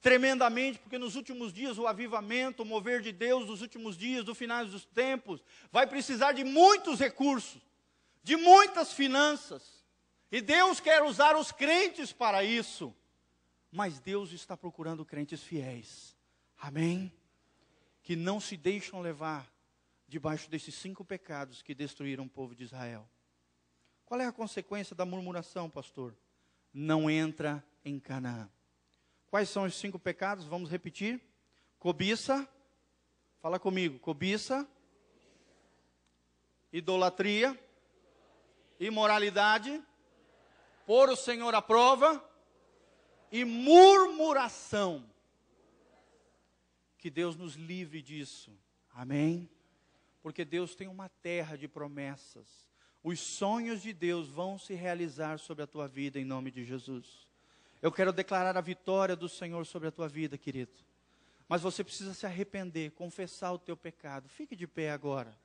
tremendamente, porque nos últimos dias o avivamento, o mover de Deus, nos últimos dias, do final dos tempos, vai precisar de muitos recursos, de muitas finanças. E Deus quer usar os crentes para isso. Mas Deus está procurando crentes fiéis. Amém? Que não se deixam levar debaixo desses cinco pecados que destruíram o povo de Israel. Qual é a consequência da murmuração, pastor? Não entra em Canaã. Quais são os cinco pecados? Vamos repetir: cobiça, fala comigo, cobiça, idolatria, imoralidade, pôr o Senhor à prova e murmuração. Que Deus nos livre disso. Amém? Porque Deus tem uma terra de promessas. Os sonhos de Deus vão se realizar sobre a tua vida em nome de Jesus. Eu quero declarar a vitória do Senhor sobre a tua vida, querido. Mas você precisa se arrepender, confessar o teu pecado. Fique de pé agora.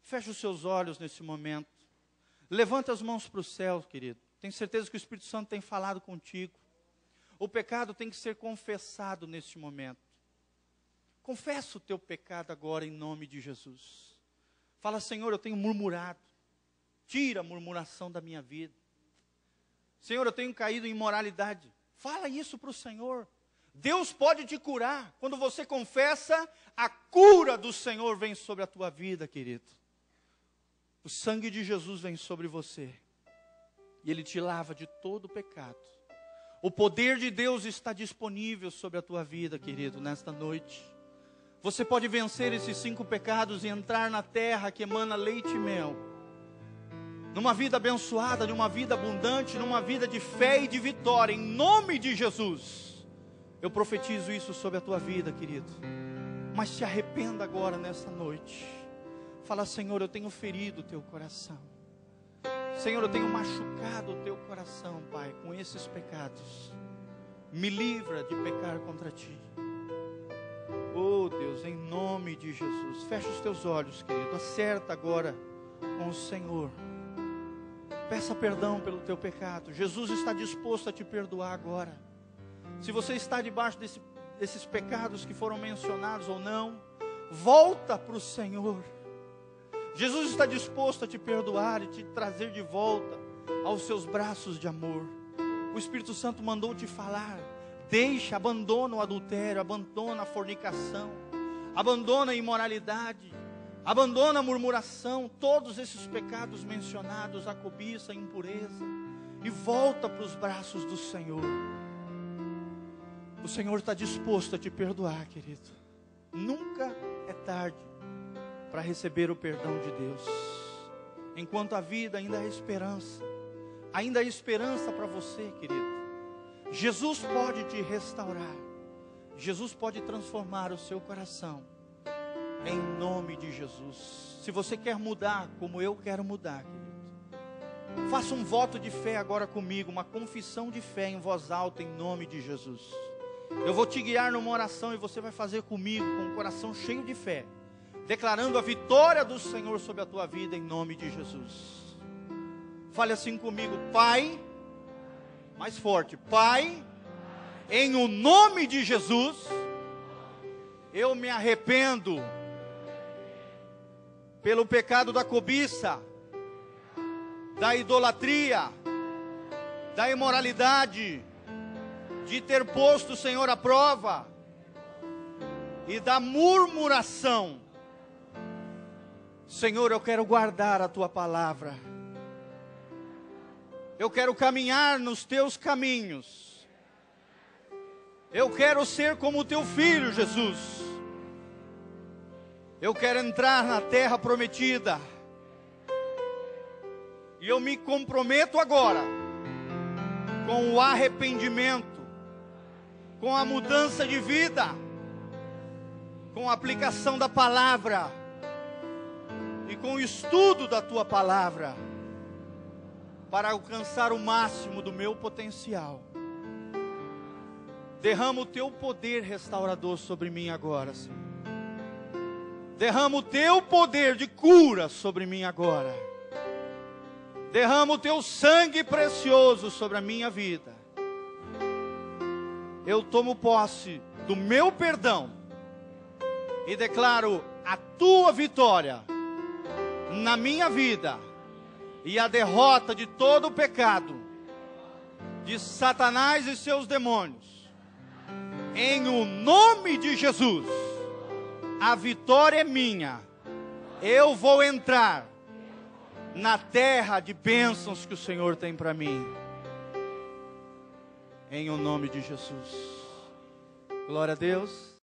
Feche os seus olhos nesse momento. Levanta as mãos para o céu, querido. Tenho certeza que o Espírito Santo tem falado contigo. O pecado tem que ser confessado neste momento. Confessa o teu pecado agora em nome de Jesus. Fala, Senhor, eu tenho murmurado. Tira a murmuração da minha vida. Senhor, eu tenho caído em imoralidade. Fala isso para o Senhor. Deus pode te curar. Quando você confessa, a cura do Senhor vem sobre a tua vida, querido. O sangue de Jesus vem sobre você. E ele te lava de todo o pecado. O poder de Deus está disponível sobre a tua vida, querido, nesta noite. Você pode vencer esses cinco pecados e entrar na terra que emana leite e mel. Numa vida abençoada, numa vida abundante, numa vida de fé e de vitória, em nome de Jesus. Eu profetizo isso sobre a tua vida, querido. Mas se arrependa agora nessa noite. Fala, Senhor, eu tenho ferido o teu coração. Senhor, eu tenho machucado o teu coração, Pai, com esses pecados. Me livra de pecar contra ti. Oh Deus, em nome de Jesus, fecha os teus olhos, querido. Acerta agora com o Senhor. Peça perdão pelo teu pecado. Jesus está disposto a te perdoar agora. Se você está debaixo desse, desses pecados que foram mencionados ou não, volta para o Senhor. Jesus está disposto a te perdoar e te trazer de volta aos seus braços de amor. O Espírito Santo mandou te falar Deixa, abandona o adultério, abandona a fornicação, abandona a imoralidade, abandona a murmuração, todos esses pecados mencionados, a cobiça, a impureza, e volta para os braços do Senhor. O Senhor está disposto a te perdoar, querido. Nunca é tarde para receber o perdão de Deus. Enquanto a vida ainda há esperança, ainda há esperança para você, querido. Jesus pode te restaurar. Jesus pode transformar o seu coração. Em nome de Jesus. Se você quer mudar como eu quero mudar, querido, faça um voto de fé agora comigo, uma confissão de fé em voz alta, em nome de Jesus. Eu vou te guiar numa oração e você vai fazer comigo, com um coração cheio de fé, declarando a vitória do Senhor sobre a tua vida, em nome de Jesus. Fale assim comigo, Pai mais forte. Pai, em o nome de Jesus, eu me arrependo pelo pecado da cobiça, da idolatria, da imoralidade, de ter posto o Senhor à prova e da murmuração. Senhor, eu quero guardar a tua palavra eu quero caminhar nos teus caminhos. Eu quero ser como o teu filho, Jesus. Eu quero entrar na terra prometida. E eu me comprometo agora com o arrependimento, com a mudança de vida, com a aplicação da palavra e com o estudo da tua palavra para alcançar o máximo do meu potencial. Derrama o teu poder restaurador sobre mim agora, Senhor. Derrama o teu poder de cura sobre mim agora. Derrama o teu sangue precioso sobre a minha vida. eu tomo posse do meu perdão e declaro a tua vitória na minha vida e a derrota de todo o pecado, de Satanás e seus demônios. Em o nome de Jesus, a vitória é minha. Eu vou entrar na terra de bênçãos que o Senhor tem para mim. Em o nome de Jesus. Glória a Deus.